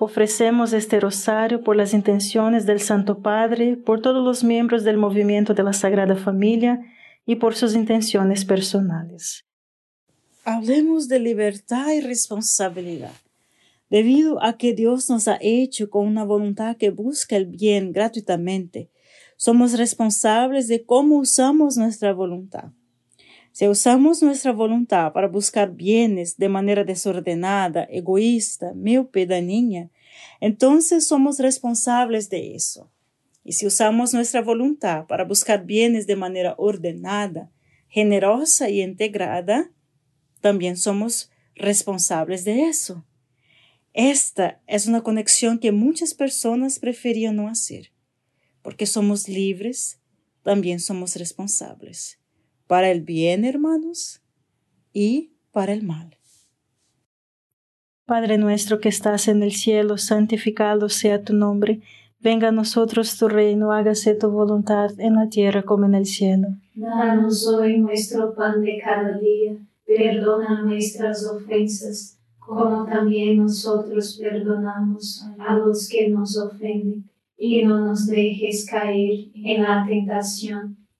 Ofrecemos este rosario por las intenciones del Santo Padre, por todos los miembros del movimiento de la Sagrada Familia y por sus intenciones personales. Hablemos de libertad y responsabilidad. Debido a que Dios nos ha hecho con una voluntad que busca el bien gratuitamente, somos responsables de cómo usamos nuestra voluntad. Si usamos nuestra voluntad para buscar bienes de manera desordenada, egoísta, míope, dañina, entonces somos responsables de eso. Y si usamos nuestra voluntad para buscar bienes de manera ordenada, generosa y integrada, también somos responsables de eso. Esta es una conexión que muchas personas preferían no hacer, porque somos libres, también somos responsables para el bien, hermanos, y para el mal. Padre nuestro que estás en el cielo, santificado sea tu nombre. Venga a nosotros tu reino, hágase tu voluntad en la tierra como en el cielo. Danos hoy nuestro pan de cada día, perdona nuestras ofensas, como también nosotros perdonamos a los que nos ofenden, y no nos dejes caer en la tentación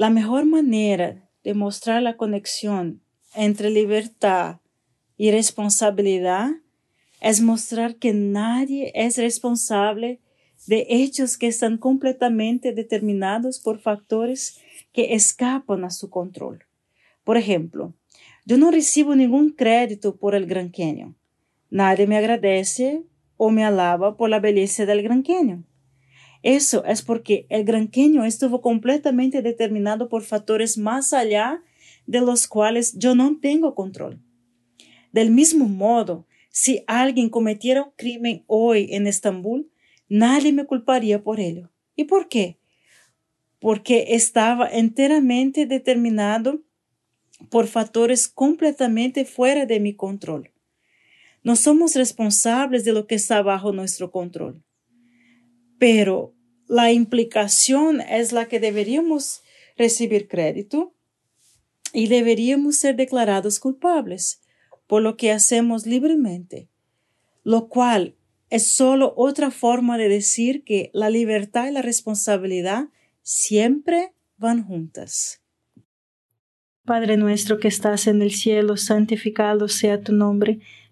La mejor manera de mostrar la conexión entre libertad y responsabilidad es mostrar que nadie es responsable de hechos que están completamente determinados por factores que escapan a su control. Por ejemplo, yo no recibo ningún crédito por el Gran Canyon. Nadie me agradece o me alaba por la belleza del Gran Canyon. Eso es porque el Gran Canyon estuvo completamente determinado por factores más allá de los cuales yo no tengo control. Del mismo modo, si alguien cometiera un crimen hoy en Estambul, nadie me culparía por ello. ¿Y por qué? Porque estaba enteramente determinado por factores completamente fuera de mi control. No somos responsables de lo que está bajo nuestro control. Pero la implicación es la que deberíamos recibir crédito y deberíamos ser declarados culpables por lo que hacemos libremente, lo cual es solo otra forma de decir que la libertad y la responsabilidad siempre van juntas. Padre nuestro que estás en el cielo, santificado sea tu nombre.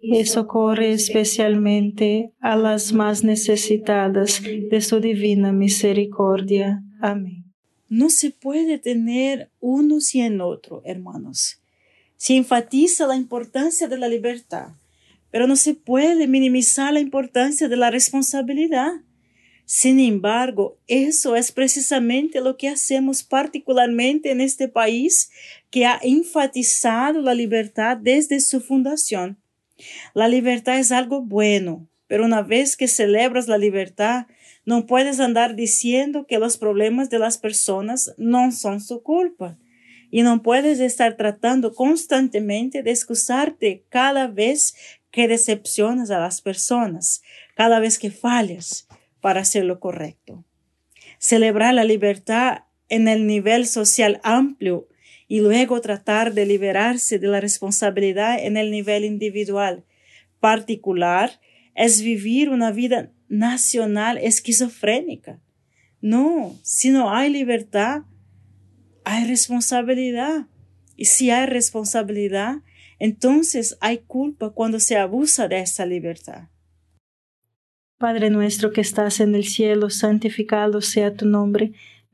y socorre especialmente a las más necesitadas de su divina misericordia. Amén. No se puede tener uno sin otro, hermanos. Se enfatiza la importancia de la libertad, pero no se puede minimizar la importancia de la responsabilidad. Sin embargo, eso es precisamente lo que hacemos particularmente en este país que ha enfatizado la libertad desde su fundación. La libertad es algo bueno, pero una vez que celebras la libertad, no puedes andar diciendo que los problemas de las personas no son su culpa. Y no puedes estar tratando constantemente de excusarte cada vez que decepcionas a las personas, cada vez que fallas para hacer lo correcto. Celebrar la libertad en el nivel social amplio y luego tratar de liberarse de la responsabilidad en el nivel individual particular es vivir una vida nacional esquizofrénica. No, si no hay libertad, hay responsabilidad. Y si hay responsabilidad, entonces hay culpa cuando se abusa de esa libertad. Padre nuestro que estás en el cielo, santificado sea tu nombre.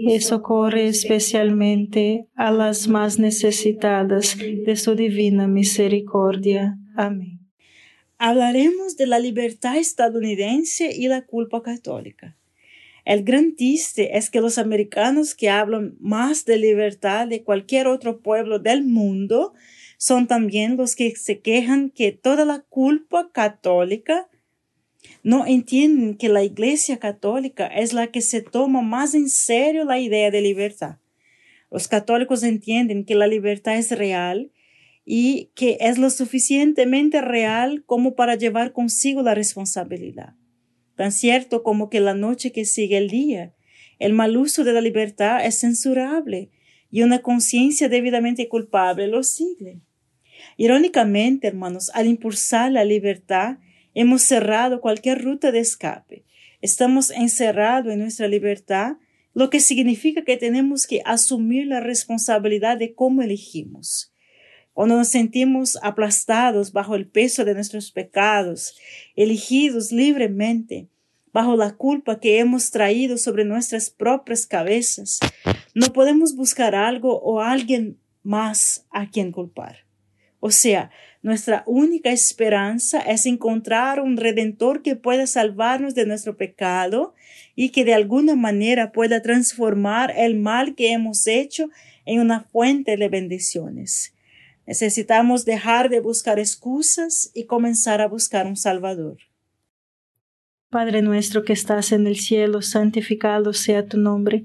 y socorre especialmente a las más necesitadas de su divina misericordia. Amén. Hablaremos de la libertad estadounidense y la culpa católica. El gran triste es que los americanos que hablan más de libertad de cualquier otro pueblo del mundo son también los que se quejan que toda la culpa católica no entienden que la Iglesia Católica es la que se toma más en serio la idea de libertad. Los católicos entienden que la libertad es real y que es lo suficientemente real como para llevar consigo la responsabilidad. Tan cierto como que la noche que sigue el día, el mal uso de la libertad es censurable y una conciencia debidamente culpable lo sigue. Irónicamente, hermanos, al impulsar la libertad, Hemos cerrado cualquier ruta de escape. Estamos encerrados en nuestra libertad, lo que significa que tenemos que asumir la responsabilidad de cómo elegimos. Cuando nos sentimos aplastados bajo el peso de nuestros pecados, elegidos libremente, bajo la culpa que hemos traído sobre nuestras propias cabezas, no podemos buscar algo o alguien más a quien culpar. O sea, nuestra única esperanza es encontrar un redentor que pueda salvarnos de nuestro pecado y que de alguna manera pueda transformar el mal que hemos hecho en una fuente de bendiciones. Necesitamos dejar de buscar excusas y comenzar a buscar un Salvador. Padre nuestro que estás en el cielo, santificado sea tu nombre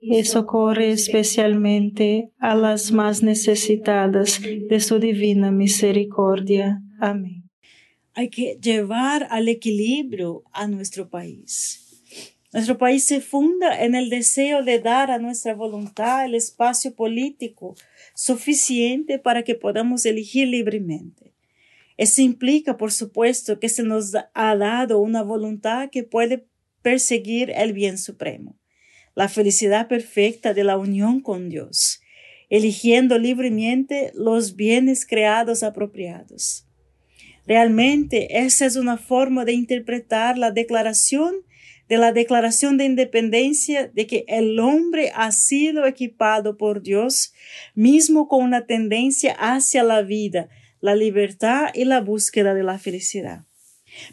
y socorre especialmente a las más necesitadas de su divina misericordia. Amén hay que llevar al equilibrio a nuestro país. Nuestro país se funda en el deseo de dar a nuestra voluntad el espacio político suficiente para que podamos elegir libremente. Eso implica, por supuesto, que se nos ha dado una voluntad que puede perseguir el bien supremo, la felicidad perfecta de la unión con Dios, eligiendo libremente los bienes creados apropiados. Realmente esa es una forma de interpretar la declaración de la Declaración de Independencia de que el hombre ha sido equipado por Dios mismo con una tendencia hacia la vida, la libertad y la búsqueda de la felicidad.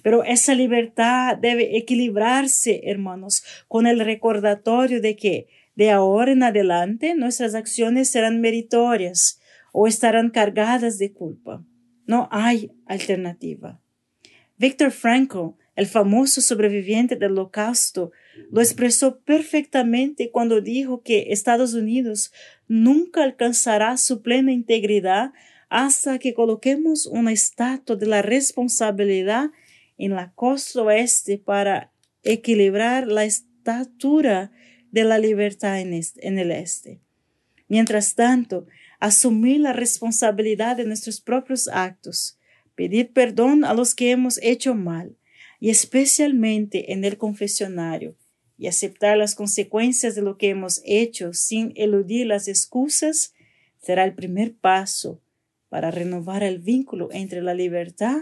Pero esa libertad debe equilibrarse, hermanos, con el recordatorio de que de ahora en adelante nuestras acciones serán meritorias o estarán cargadas de culpa. No hay alternativa. Víctor Frankl, el famoso sobreviviente del holocausto, lo expresó perfectamente cuando dijo que Estados Unidos nunca alcanzará su plena integridad hasta que coloquemos una estatua de la responsabilidad en la costa oeste para equilibrar la estatura de la libertad en, el este. Mientras tanto, asumir la responsabilidad de nuestros propios actos, pedir perdón a los que hemos hecho mal, y especialmente en el confesionario, y aceptar las consecuencias de lo que hemos hecho sin eludir las excusas, será el primer paso para renovar el vínculo entre la libertad